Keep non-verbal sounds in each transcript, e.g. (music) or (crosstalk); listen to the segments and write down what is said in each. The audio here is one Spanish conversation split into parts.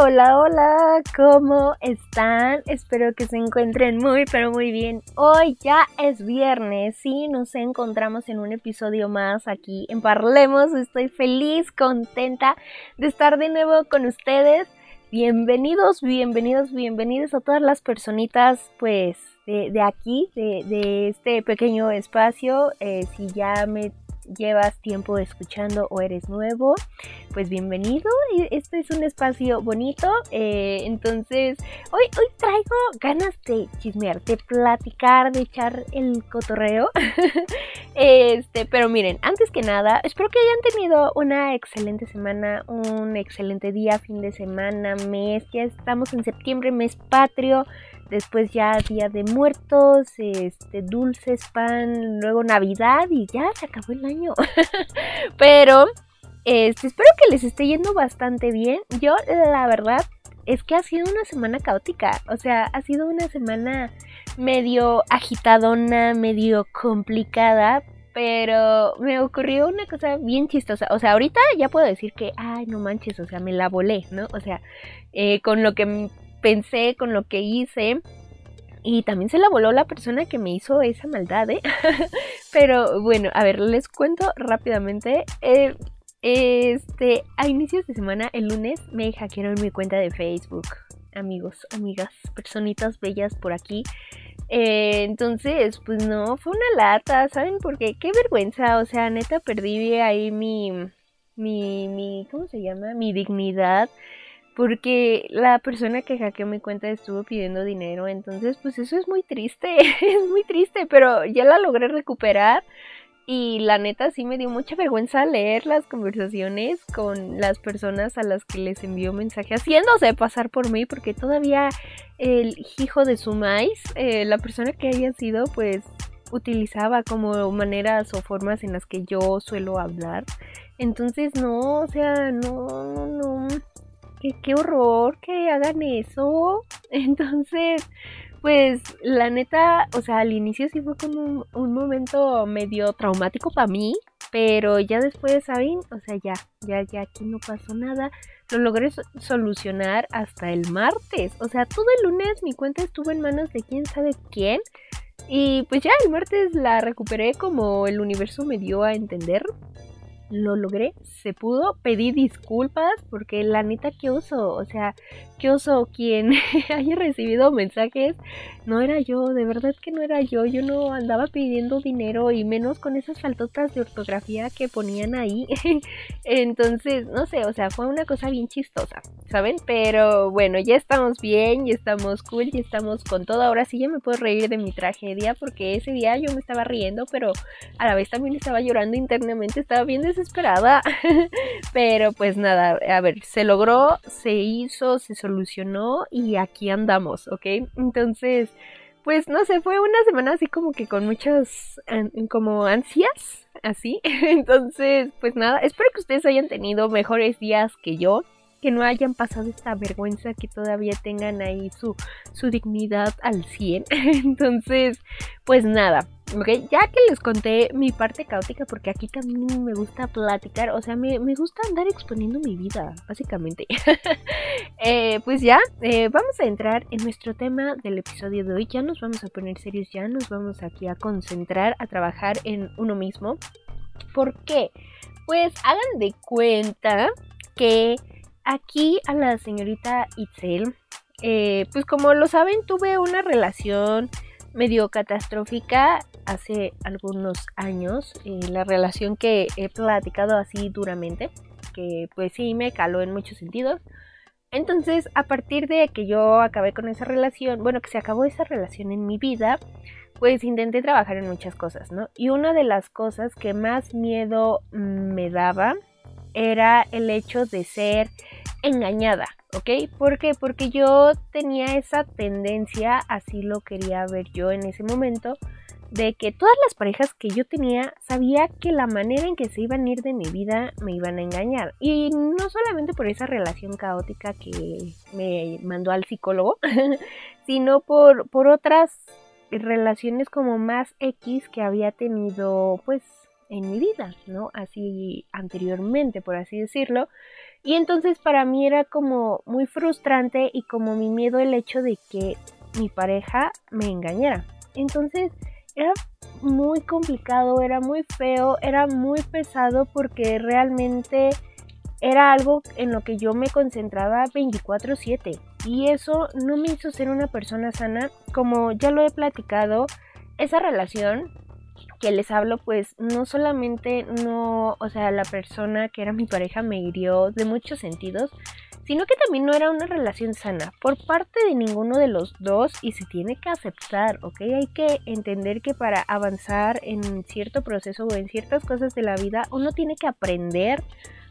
Hola, hola, ¿cómo están? Espero que se encuentren muy, pero muy bien. Hoy ya es viernes y nos encontramos en un episodio más aquí en Parlemos. Estoy feliz, contenta de estar de nuevo con ustedes. Bienvenidos, bienvenidos, bienvenidos a todas las personitas, pues, de, aquí, de, este pequeño espacio. Eh, si ya me llevas tiempo escuchando o eres nuevo, pues bienvenido. Este es un espacio bonito. Eh, entonces, hoy, hoy traigo ganas de chismear, de platicar, de echar el cotorreo. (laughs) este, pero miren, antes que nada, espero que hayan tenido una excelente semana, un excelente día, fin de semana, mes. Ya estamos en septiembre, mes patrio después ya Día de Muertos, este, dulces, pan, luego Navidad y ya se acabó el año. (laughs) Pero este, espero que les esté yendo bastante bien. Yo la verdad es que ha sido una semana caótica, o sea, ha sido una semana medio agitadona, medio complicada, pero me ocurrió una cosa bien chistosa. O sea, ahorita ya puedo decir que, ay, no manches, o sea, me la volé, ¿no? O sea, eh, con lo que pensé, con lo que hice. Y también se la voló la persona que me hizo esa maldad, ¿eh? (laughs) Pero bueno, a ver, les cuento rápidamente. Eh, este, a inicios de semana, el lunes, me hackearon mi cuenta de Facebook. Amigos, amigas, personitas bellas por aquí. Eh, entonces, pues no, fue una lata, ¿saben? Porque qué vergüenza, o sea, neta perdí ahí mi, mi, mi, ¿cómo se llama? Mi dignidad porque la persona que hackeó mi cuenta estuvo pidiendo dinero, entonces pues eso es muy triste, (laughs) es muy triste, pero ya la logré recuperar y la neta sí me dio mucha vergüenza leer las conversaciones con las personas a las que les envió mensaje haciéndose pasar por mí porque todavía el hijo de su maíz, eh, la persona que haya sido pues utilizaba como maneras o formas en las que yo suelo hablar. Entonces no, o sea, no, no, no qué, horror que hagan eso. (laughs) Entonces, pues la neta, o sea, al inicio sí fue como un, momento medio traumático para mí, pero ya después, ¿saben? O sea, ya, ya, ya aquí no pasó nada. Lo logré solucionar hasta el martes. O sea, todo el lunes mi cuenta estuvo en manos de quién sabe quién. Y pues ya el martes la recuperé como el universo me dio a entender lo logré, se pudo, pedí disculpas porque la neta que oso, o sea, que oso quien (laughs) haya recibido mensajes, no era yo, de verdad que no era yo, yo no andaba pidiendo dinero y menos con esas faltotas de ortografía que ponían ahí. (laughs) Entonces, no sé, o sea, fue una cosa bien chistosa, ¿saben? Pero bueno, ya estamos bien, ya estamos cool, ya estamos con todo. Ahora sí ya me puedo reír de mi tragedia porque ese día yo me estaba riendo, pero a la vez también estaba llorando internamente, estaba bien desesperada esperada. (laughs) Pero pues nada, a ver, se logró, se hizo, se solucionó y aquí andamos, ¿ok? Entonces, pues no sé, fue una semana así como que con muchas como ansias, así. (laughs) Entonces, pues nada, espero que ustedes hayan tenido mejores días que yo que no hayan pasado esta vergüenza, que todavía tengan ahí su, su dignidad al 100. (laughs) Entonces, pues nada, ok, ya que les conté mi parte caótica, porque aquí también me gusta platicar, o sea, me, gusta andar exponiendo mi vida, básicamente. (laughs) Eh, pues ya, eh, vamos a entrar en nuestro tema del episodio de hoy, ya nos vamos a poner serios, ya nos vamos aquí a concentrar, a trabajar en uno mismo. ¿Por qué? Pues hagan de cuenta que aquí a la señorita Itzel, eh, pues como lo saben, tuve una relación medio catastrófica hace algunos años, eh, la relación que he platicado así duramente, que pues sí me caló en muchos sentidos. Entonces, a partir de que yo acabé con esa relación, bueno, que se acabó esa relación en mi vida, pues intenté trabajar en muchas cosas, ¿no? Y una de las cosas que más miedo me daba era el hecho de ser engañada, ¿ok? ¿Por qué? Porque yo tenía esa tendencia, así lo quería ver yo en ese momento, de que todas las parejas que yo tenía sabía que la manera en que se iban a ir de mi vida me iban a engañar. Y no solamente por esa relación caótica que me mandó al psicólogo, (laughs) sino por, por otras relaciones como más X que había tenido pues en mi vida, ¿no? Así anteriormente, por así decirlo. Y entonces para mí era como muy frustrante y como mi miedo el hecho de que mi pareja me engañara. Entonces era muy complicado, era muy feo, era muy pesado porque realmente era algo en lo que yo me concentraba 24/7 y eso no me hizo ser una persona sana. Como ya lo he platicado, esa relación que les hablo, pues no solamente no, o sea, la persona que era mi pareja me hirió de muchos sentidos, sino que también no era una relación sana por parte de ninguno de los dos y se tiene que aceptar, ¿ok? Hay que entender que para avanzar en cierto proceso o en ciertas cosas de la vida, uno tiene que aprender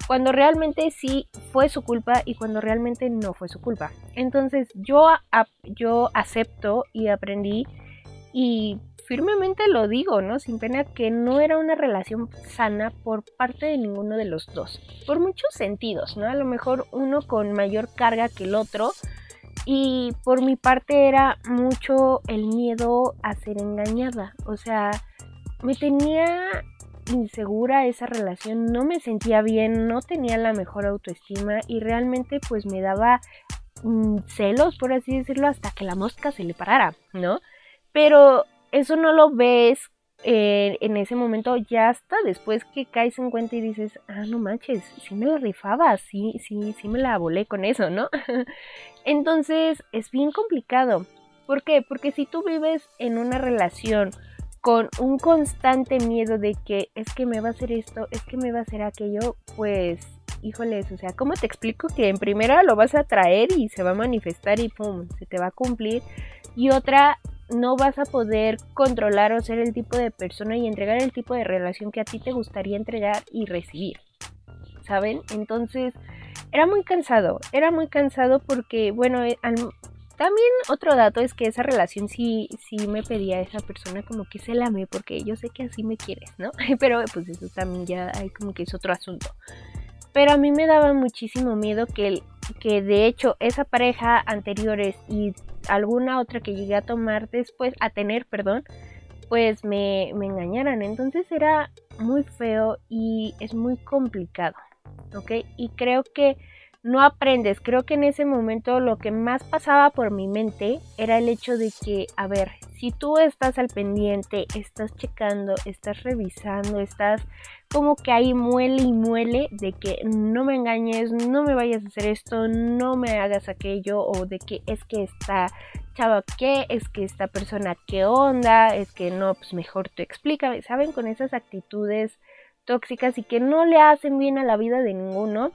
cuando realmente sí fue su culpa y cuando realmente no fue su culpa. Entonces yo, yo acepto y aprendí y firmemente lo digo, ¿no? Sin pena que no era una relación sana por parte de ninguno de los dos. Por muchos sentidos, ¿no? A lo mejor uno con mayor carga que el otro. Y por mi parte era mucho el miedo a ser engañada. O sea, me tenía insegura esa relación, no me sentía bien, no tenía la mejor autoestima y realmente pues me daba mm, celos, por así decirlo, hasta que la mosca se le parara, ¿no? Pero eso no lo ves eh, en ese momento ya hasta después que caes en cuenta y dices, ah, no manches, sí me rifaba, sí, sí, sí me la volé con eso, ¿no? (laughs) Entonces es bien complicado. ¿Por qué? Porque si tú vives en una relación con un constante miedo de que es que me va a hacer esto, es que me va a hacer aquello, pues, híjoles, o sea, ¿cómo te explico que en primera lo vas a traer y se va a manifestar y pum, se te va a cumplir? Y otra, no vas a poder controlar o ser el tipo de persona y entregar el tipo de relación que a ti te gustaría entregar y recibir. ¿Saben? Entonces, era muy cansado, era muy cansado porque, bueno, eh, también otro dato es que esa relación sí, sí me pedía a esa persona como que se la ame porque yo sé que así me quieres, ¿no? (laughs) Pero pues eso también ya hay como que es otro asunto. Pero a mí me daba muchísimo miedo que, que de hecho esa pareja anteriores y alguna otra que llegué a tomar después, a tener, perdón, pues me, me engañaran. Entonces era muy feo y es muy complicado, ¿ok? Y creo que no aprendes. Creo que en ese momento lo que más pasaba por mi mente era el hecho de que, a ver, si tú estás al pendiente, estás checando, estás revisando, estás como que ahí muele y muele de que no me engañes, no me vayas a hacer esto, no me hagas aquello, o de que es que esta chava qué, es que esta persona qué onda, es que no, pues mejor te explica, ¿saben? Con esas actitudes tóxicas y que no le hacen bien a la vida de ninguno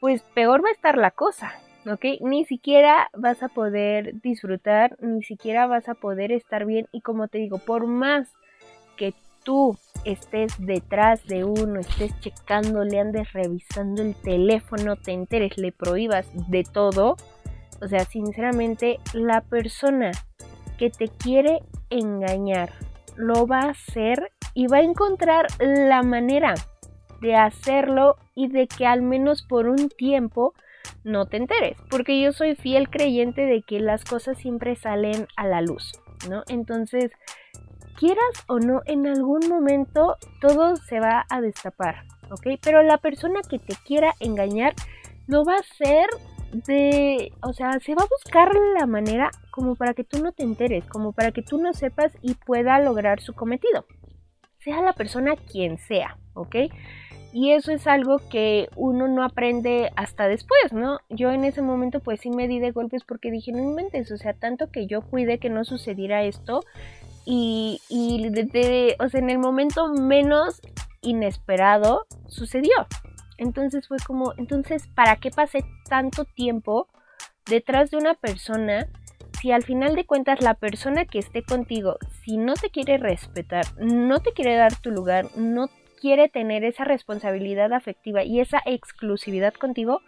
pues peor va a estar la cosa, ¿ok? Ni siquiera vas a poder disfrutar, ni siquiera vas a poder estar bien y como te digo, por más que tú estés detrás de uno, estés checando, le andes revisando el teléfono, te enteres, le prohíbas de todo, o sea, sinceramente, la persona que te quiere engañar lo va a hacer y va a encontrar la manera de hacerlo y de que al menos por un tiempo no te enteres, porque yo soy fiel creyente de que las cosas siempre salen a la luz, ¿no? Entonces, quieras o no, en algún momento todo se va a destapar, ¿ok? Pero la persona que te quiera engañar lo va a hacer de, o sea, se va a buscar la manera como para que tú no te enteres, como para que tú no sepas y pueda lograr su cometido, sea la persona quien sea, ¿ok? Y eso es algo que uno no aprende hasta después, ¿no? Yo en ese momento pues sí me di de golpes porque dije, no inventes, o sea, tanto que yo cuide que no sucediera esto y, y o sea, en el momento menos inesperado sucedió. Entonces fue como, entonces, ¿para qué pasé tanto tiempo detrás de una persona si al final de cuentas la persona que esté contigo, si no te quiere respetar, no te quiere dar tu lugar, no quiere tener esa responsabilidad afectiva y esa exclusividad contigo,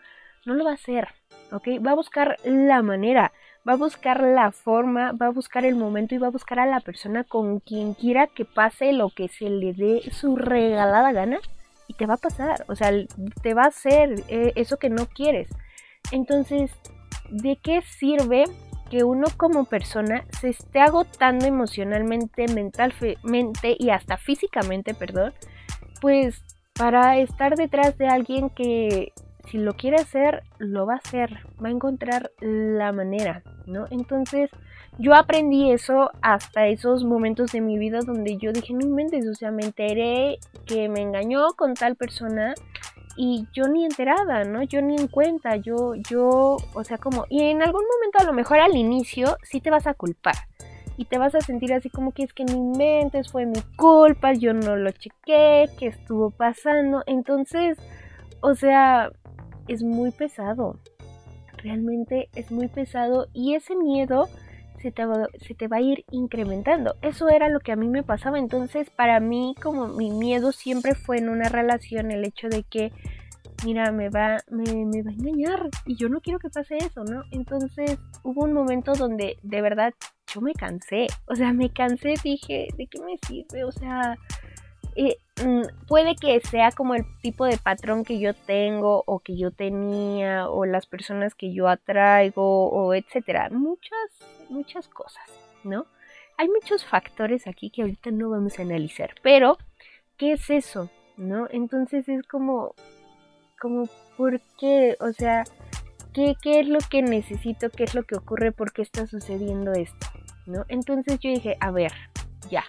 no lo va a hacer, ¿ok? Va a buscar la manera, va a buscar la forma, va a buscar el momento y va a buscar a la persona con quien quiera que pase lo que se le dé su regalada gana y te va a pasar, o sea, te va a hacer eh, eso que no quieres. Entonces, ¿de qué sirve que uno como persona se esté agotando emocionalmente, mentalmente y hasta físicamente, perdón, pues para estar detrás de alguien que si lo quiere hacer, lo va a hacer, va a encontrar la manera, ¿no? Entonces, yo aprendí eso hasta esos momentos de mi vida donde yo dije, no inventes, o sea, me enteré que me engañó con tal persona y yo ni enterada, ¿no? Yo ni en cuenta, yo, yo, o sea, como, y en algún momento a lo mejor al inicio sí te vas a culpar y te vas a sentir así como que es que no inventes, fue mi culpa, yo no lo chequé, ¿qué estuvo pasando? Entonces, o sea, es muy pesado. Realmente es muy pesado y ese miedo se te, va, se te, va, a ir incrementando. Eso era lo que a mí me pasaba. Entonces, para mí, como mi miedo siempre fue en una relación, el hecho de que, mira, me va, me, me va a engañar y yo no quiero que pase eso, ¿no? Entonces, hubo un momento donde de verdad yo me cansé. O sea, me cansé, dije, ¿de qué me sirve? O sea, mm, puede que sea como el tipo de patrón que yo tengo o que yo tenía o las personas que yo atraigo o etcétera. Muchas, muchas cosas, ¿no? Hay muchos factores aquí que ahorita no vamos a analizar, pero ¿qué es eso? ¿No? Entonces es como, como, ¿por qué? O sea, ¿qué, qué es lo que necesito? ¿Qué es lo que ocurre? ¿Por qué está sucediendo esto? ¿No? Entonces yo dije, a ver, ya,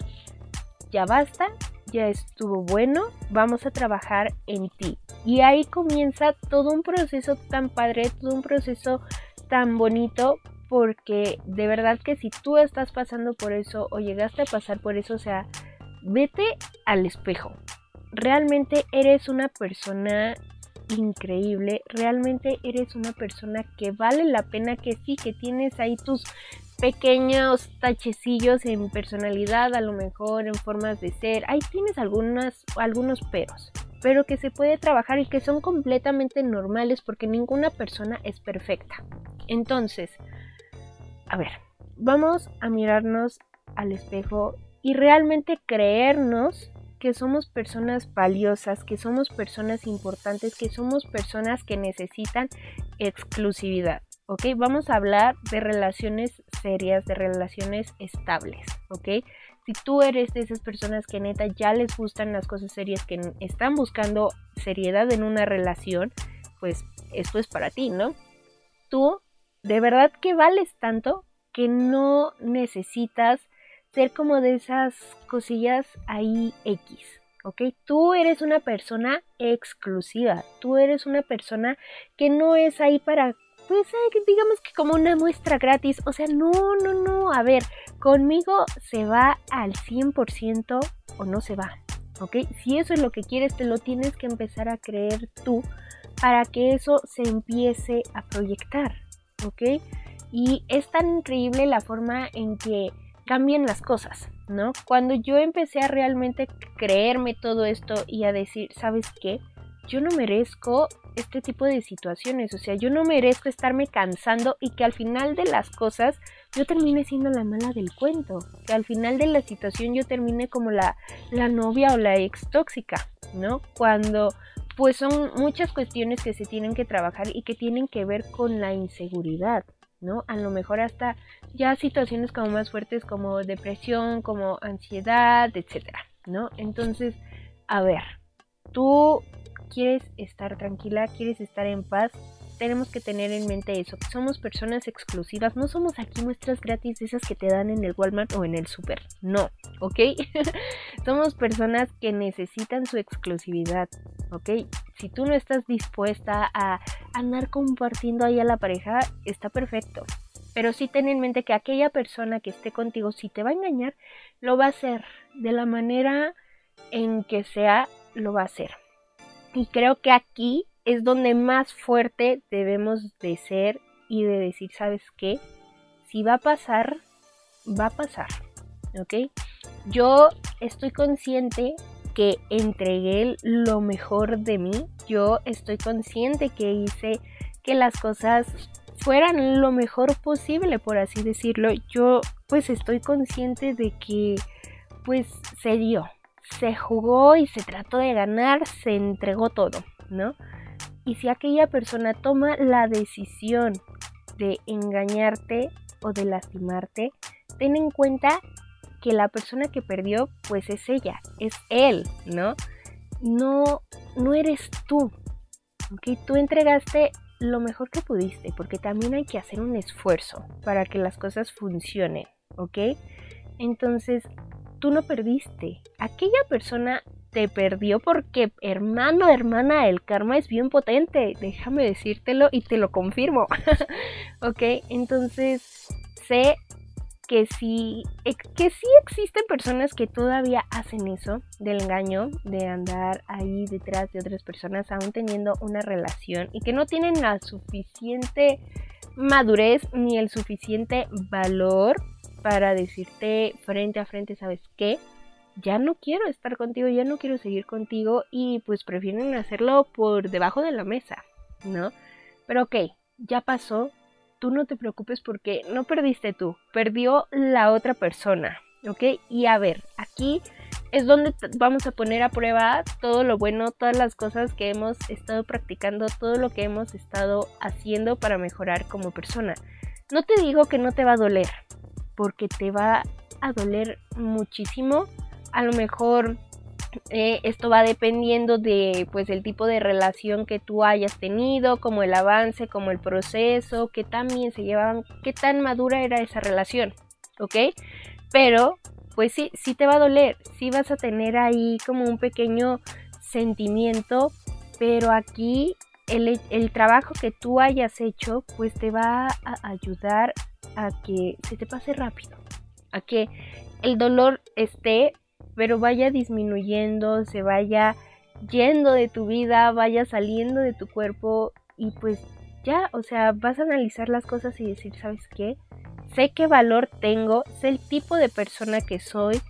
ya basta, ya estuvo bueno, vamos a trabajar en ti. Y ahí comienza todo un proceso tan padre, todo un proceso tan bonito, porque de verdad que si tú estás pasando por eso o llegaste a pasar por eso, o sea, vete al espejo. Realmente eres una persona increíble, realmente eres una persona que vale la pena que sí, que tienes ahí tus pequeños tachecillos en personalidad, a lo mejor en formas de ser. Ahí tienes algunas, algunos peros, pero que se puede trabajar y que son completamente normales porque ninguna persona es perfecta. Entonces, a ver, vamos a mirarnos al espejo y realmente creernos que somos personas valiosas, que somos personas importantes, que somos personas que necesitan exclusividad. ¿Ok? Vamos a hablar de relaciones serias, de relaciones estables, ¿ok? Si tú eres de esas personas que neta ya les gustan las cosas serias, que están buscando seriedad en una relación, pues esto es para ti, ¿no? Tú de verdad que vales tanto que no necesitas ser como de esas cosillas ahí X, ¿ok? Tú eres una persona exclusiva, tú eres una persona que no es ahí para pues digamos que como una muestra gratis. O sea, no, no, no. A ver, conmigo se va al 100% o no se va. ¿Ok? Si eso es lo que quieres, te lo tienes que empezar a creer tú para que eso se empiece a proyectar. ¿Ok? Y es tan increíble la forma en que cambian las cosas, ¿no? Cuando yo empecé a realmente creerme todo esto y a decir, ¿sabes qué? Yo no merezco este tipo de situaciones. O sea, yo no merezco estarme cansando y que al final de las cosas yo termine siendo la mala del cuento. Que al final de la situación yo termine como la, la novia o la ex tóxica, ¿no? Cuando pues son muchas cuestiones que se tienen que trabajar y que tienen que ver con la inseguridad, ¿no? A lo mejor hasta ya situaciones como más fuertes como depresión, como ansiedad, etcétera, ¿no? Entonces, a ver, tú quieres estar tranquila, quieres estar en paz, tenemos que tener en mente eso, somos personas exclusivas, no somos aquí muestras gratis esas que te dan en el Walmart o en el super, no, ¿ok? (laughs) somos personas que necesitan su exclusividad, ¿ok? Si tú no estás dispuesta a andar compartiendo ahí a la pareja, está perfecto. Pero sí ten en mente que aquella persona que esté contigo, si te va a engañar, lo va a hacer de la manera en que sea, lo va a hacer. Y creo que aquí es donde más fuerte debemos de ser y de decir, ¿sabes qué? Si va a pasar, va a pasar. ¿Ok? Yo estoy consciente que entregué lo mejor de mí. Yo estoy consciente que hice que las cosas fueran lo mejor posible, por así decirlo. Yo pues estoy consciente de que pues se dio, se jugó y se trató de ganar, se entregó todo, ¿no? Y si aquella persona toma la decisión de engañarte o de lastimarte, ten en cuenta que la persona que perdió, pues es ella, es él, ¿no? No, no eres tú, ¿ok? Tú entregaste lo mejor que pudiste, porque también hay que hacer un esfuerzo para que las cosas funcionen, ¿ok? Entonces, tú no perdiste. Aquella persona te perdió porque, hermano, hermana, el karma es bien potente. Déjame decírtelo y te lo confirmo. (laughs) ¿Ok? Entonces, sé que sí, que sí existen personas que todavía hacen eso del engaño, de andar ahí detrás de otras personas, aún teniendo una relación y que no tienen la suficiente madurez ni el suficiente valor para decirte frente a frente, ¿sabes qué? Ya no quiero estar contigo, ya no quiero seguir contigo y pues prefieren hacerlo por debajo de la mesa, ¿no? Pero ok, ya pasó, tú no te preocupes porque no perdiste tú, perdió la otra persona, ¿ok? Y a ver, aquí es donde vamos a poner a prueba todo lo bueno, todas las cosas que hemos estado practicando, todo lo que hemos estado haciendo para mejorar como persona. No te digo que no te va a doler, porque te va a doler muchísimo. A lo mejor eh, esto va dependiendo de pues el tipo de relación que tú hayas tenido, como el avance, como el proceso, que también se llevaban, qué tan madura era esa relación, ¿ok? Pero pues sí, sí te va a doler, sí vas a tener ahí como un pequeño sentimiento, pero aquí el, el trabajo que tú hayas hecho pues te va a ayudar a que se te pase rápido, a que el dolor esté pero vaya disminuyendo, se vaya yendo de tu vida, vaya saliendo de tu cuerpo y pues ya, o sea, vas a analizar las cosas y decir, ¿sabes qué? Sé qué valor tengo, sé el tipo de persona que soy,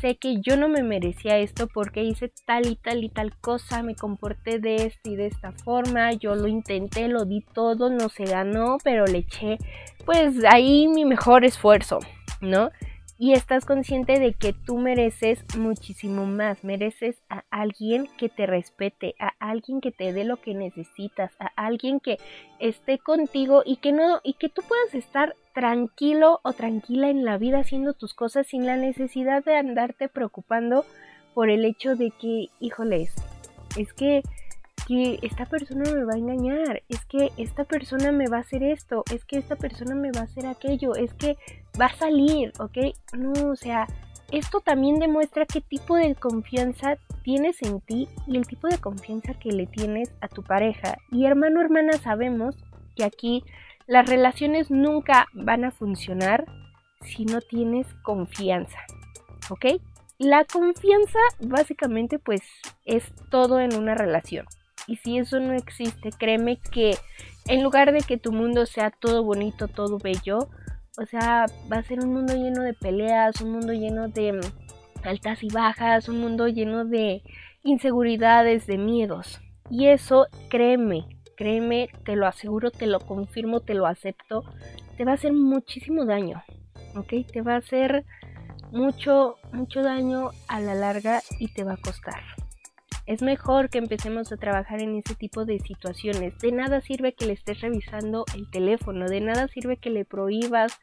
sé que yo no me merecía esto porque hice tal y tal y tal cosa, me comporté de esta y de esta forma, yo lo intenté, lo di todo, no se ganó, pero le eché pues ahí mi mejor esfuerzo, ¿no? Y estás consciente de que tú mereces muchísimo más, mereces a alguien que te respete, a alguien que te dé lo que necesitas, a alguien que esté contigo y que no y que tú puedas estar tranquilo o tranquila en la vida haciendo tus cosas sin la necesidad de andarte preocupando por el hecho de que, híjoles, es que que esta persona me va a engañar, es que esta persona me va a hacer esto, es que esta persona me va a hacer aquello, es que va a salir, ¿ok? No, o sea, esto también demuestra qué tipo de confianza tienes en ti y el tipo de confianza que le tienes a tu pareja. Y hermano, hermana, sabemos que aquí las relaciones nunca van a funcionar si no tienes confianza, ¿ok? La confianza básicamente pues es todo en una relación. Y si eso no existe, créeme que en lugar de que tu mundo sea todo bonito, todo bello, o sea, va a ser un mundo lleno de peleas, un mundo lleno de mm, altas y bajas, un mundo lleno de inseguridades, de miedos. Y eso, créeme, créeme, te lo aseguro, te lo confirmo, te lo acepto, te va a hacer muchísimo daño, ¿ok? Te va a hacer mucho, mucho daño a la larga y te va a costar. Es mejor que empecemos a trabajar en ese tipo de situaciones. De nada sirve que le estés revisando el teléfono, de nada sirve que le prohíbas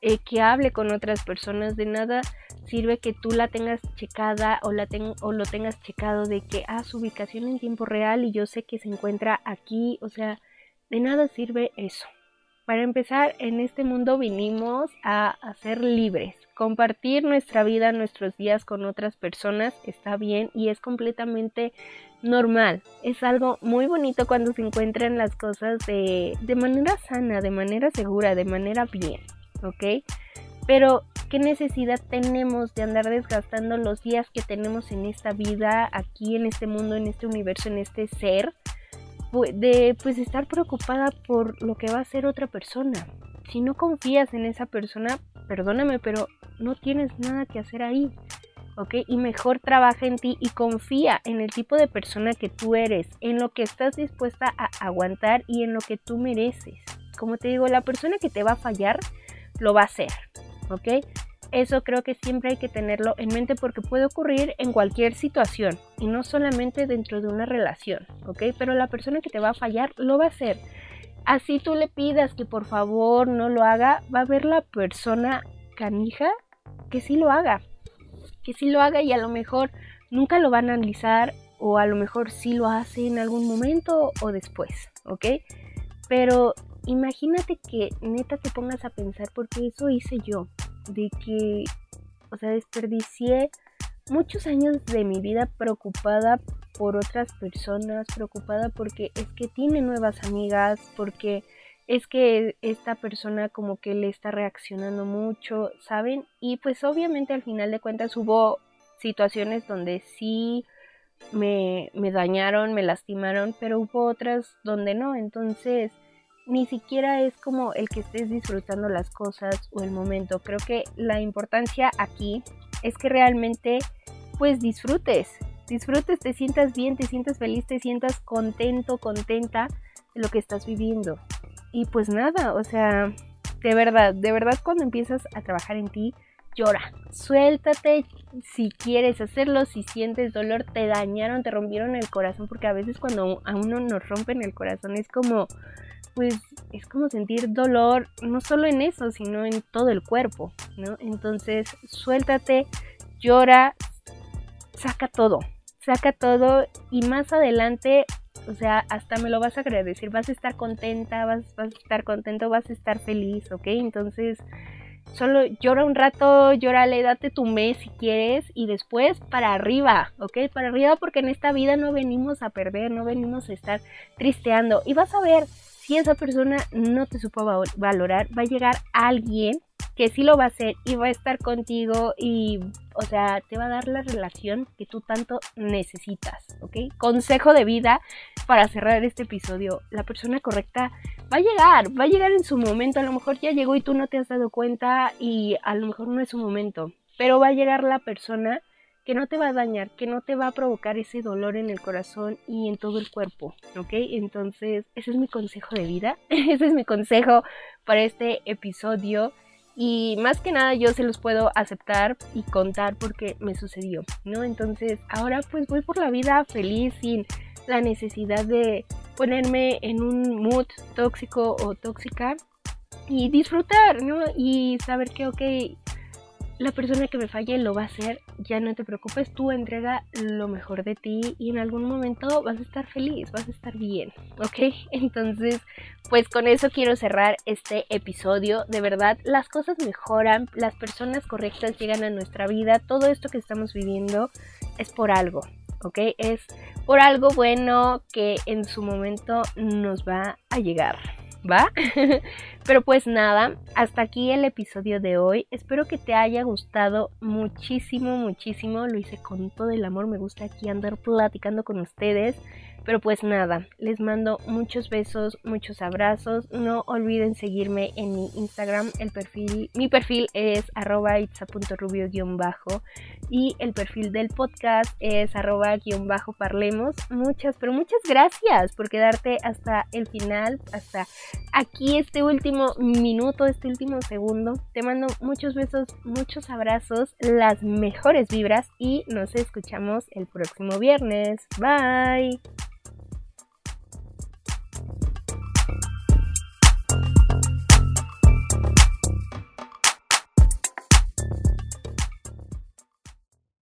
eh, que hable con otras personas, de nada sirve que tú la tengas checada o, la o lo tengas checado de que, ah, su ubicación en tiempo real y yo sé que se encuentra aquí, o sea, de nada sirve eso. Para empezar, en este mundo vinimos a, a ser libres, Compartir nuestra vida, nuestros días con otras personas está bien y es completamente normal. Es algo muy bonito cuando se encuentran las cosas de, de manera sana, de manera segura, de manera bien, ¿ok? Pero, ¿qué necesidad tenemos de andar desgastando los días que tenemos en esta vida, aquí en este mundo, en este universo, en este ser? De pues estar preocupada por lo que va a hacer otra persona. Si no confías en esa persona, perdóname, pero no tienes nada que hacer ahí. ¿ok? Y mejor trabaja en ti y confía en el tipo de persona que tú eres, en lo que estás dispuesta a aguantar y en lo que tú mereces. Como te digo, la persona que te va a fallar lo va a hacer, ¿ok? Eso creo que siempre hay que tenerlo en mente porque puede ocurrir en cualquier situación y no solamente dentro de una relación, ¿ok? Pero la persona que te va a fallar lo va a hacer. Así tú le pidas que por favor no lo haga, va a ver la persona canija que sí lo haga, que sí lo haga y a lo mejor nunca lo va a analizar o a lo mejor sí lo hace en algún momento o después, ¿ok? Pero imagínate que neta te pongas a pensar porque eso hice yo, de que, o sea, desperdicié muchos años de mi vida preocupada por otras personas, preocupada porque es que tiene nuevas amigas, porque es que esta persona como que le está reaccionando mucho, ¿saben? Y pues obviamente al final de cuentas hubo situaciones donde sí me, me dañaron, me lastimaron, pero hubo otras donde no, entonces ni siquiera es como el que estés disfrutando las cosas o el momento. Creo que la importancia aquí es que realmente pues disfrutes, disfrutes, te sientas bien, te sientas feliz, te sientas contento, contenta de lo que estás viviendo. Y pues nada, o sea, de verdad, de verdad cuando empiezas a trabajar en ti, llora, suéltate si quieres hacerlo, si sientes dolor, te dañaron, te rompieron el corazón, porque a veces cuando a uno nos rompen el corazón es como, pues es como sentir dolor, no solo en eso, sino en todo el cuerpo, ¿no? Entonces, suéltate, llora, saca todo, saca todo y más adelante, o sea, hasta me lo vas a agradecer, vas a estar contenta, vas, vas a estar contento, vas a estar feliz, ¿ok? Entonces, solo llora un rato, llórale, date tu mes si quieres y después para arriba, ¿ok? Para arriba porque en esta vida no venimos a perder, no venimos a estar tristeando y vas a ver si esa persona no te supo valorar, va a llegar alguien que sí lo va a hacer y va a estar contigo y, o sea, te va a dar la relación que tú tanto necesitas, ¿ok? Consejo de vida para cerrar este episodio. La persona correcta va a llegar, va a llegar en su momento. A lo mejor ya llegó y tú no te has dado cuenta y a lo mejor no es su momento, pero va a llegar la persona que no te va a dañar, que no te va a provocar ese dolor en el corazón y en todo el cuerpo, ¿ok? Entonces, ese es mi consejo de vida, (laughs) ese es mi consejo para este episodio. Y más que nada yo se los puedo aceptar y contar porque me sucedió, ¿no? Entonces ahora pues voy por la vida feliz sin la necesidad de ponerme en un mood tóxico o tóxica y disfrutar, ¿no? Y saber que, ok, la persona que me falle lo va a hacer, ya no te preocupes, tú entrega lo mejor de ti y en algún momento vas a estar feliz, vas a estar bien, ¿ok? (laughs) Entonces, pues con eso quiero cerrar este episodio. De verdad, las cosas mejoran, las personas correctas llegan a nuestra vida, todo esto que estamos viviendo es por algo, ¿ok? Es por algo bueno que en su momento nos va a llegar. ¿va? (laughs) Pero pues nada, hasta aquí el episodio de hoy. Espero que te haya gustado muchísimo, muchísimo. Lo hice con todo el amor. Me gusta aquí andar platicando con ustedes. Pero pues nada, les mando muchos besos, muchos abrazos. No olviden seguirme en mi Instagram. El perfil, mi perfil es arroba itza.rubio-bajo y el perfil del podcast es arroba-parlemos. Muchas, pero muchas gracias por quedarte hasta el final, hasta aquí este último minuto, este último segundo. Te mando muchos besos, muchos abrazos, las mejores vibras y nos escuchamos el próximo viernes. Bye.